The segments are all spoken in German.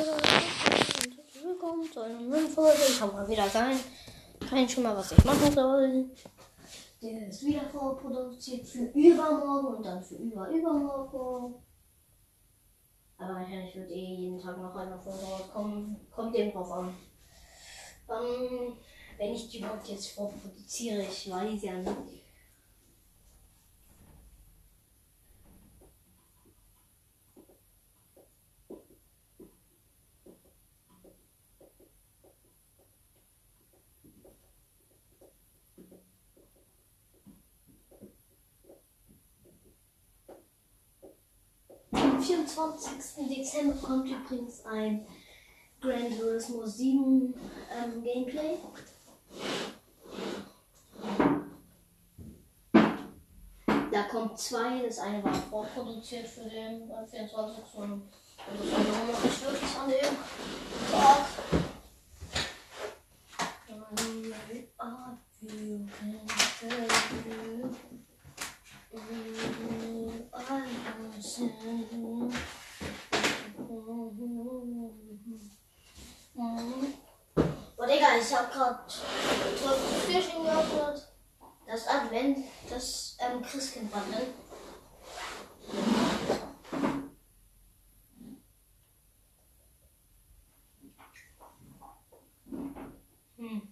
Willkommen zu einer neuen Folge. Ich habe mal wieder sein. Schon mal, was ich machen soll. Der ist wieder vorproduziert für übermorgen und dann für über übermorgen. Aber wahrscheinlich wird eh jeden Tag noch eine Folge rauskommen. Kommt eben drauf an. Ähm, wenn ich die überhaupt jetzt vorproduziere, ich weiß ja nicht. Am 24. Dezember kommt übrigens ein Gran Turismo 7 ähm, Gameplay. Da kommt zwei, das eine war vorproduziert für den äh, 24. und das andere noch nicht wirklich an dem Tag. Oh Digga, ich hab grad Fishing geöffnet. Das Advent, das ähm, Christkindbundle.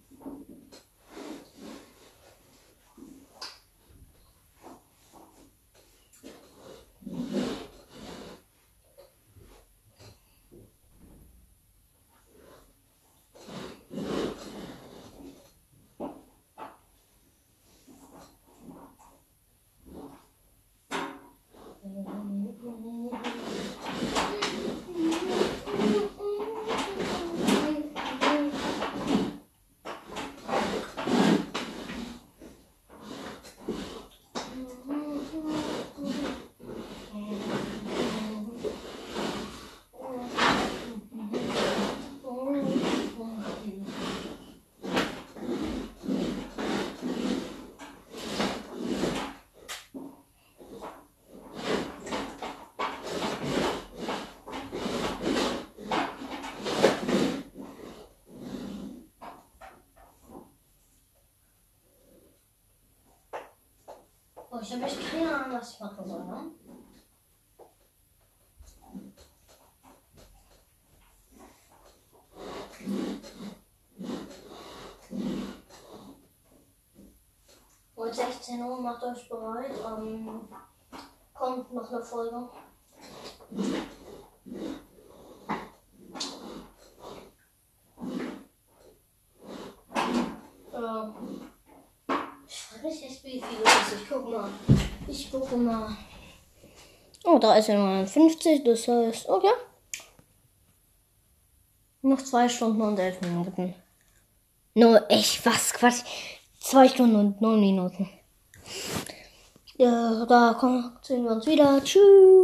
Ich habe echt keine Ahnung, was ich machen soll, ne? Und 16 Uhr, macht euch bereit. Ähm, kommt noch eine Folge. Ja. Ich frage mich Ich gucke mal. Oh, da ist ja 59, das heißt, okay. Noch zwei Stunden und elf Minuten. Nur, echt, was, Quatsch. Zwei Stunden und neun Minuten. Ja, da kommen, sehen wir uns wieder. Tschüss.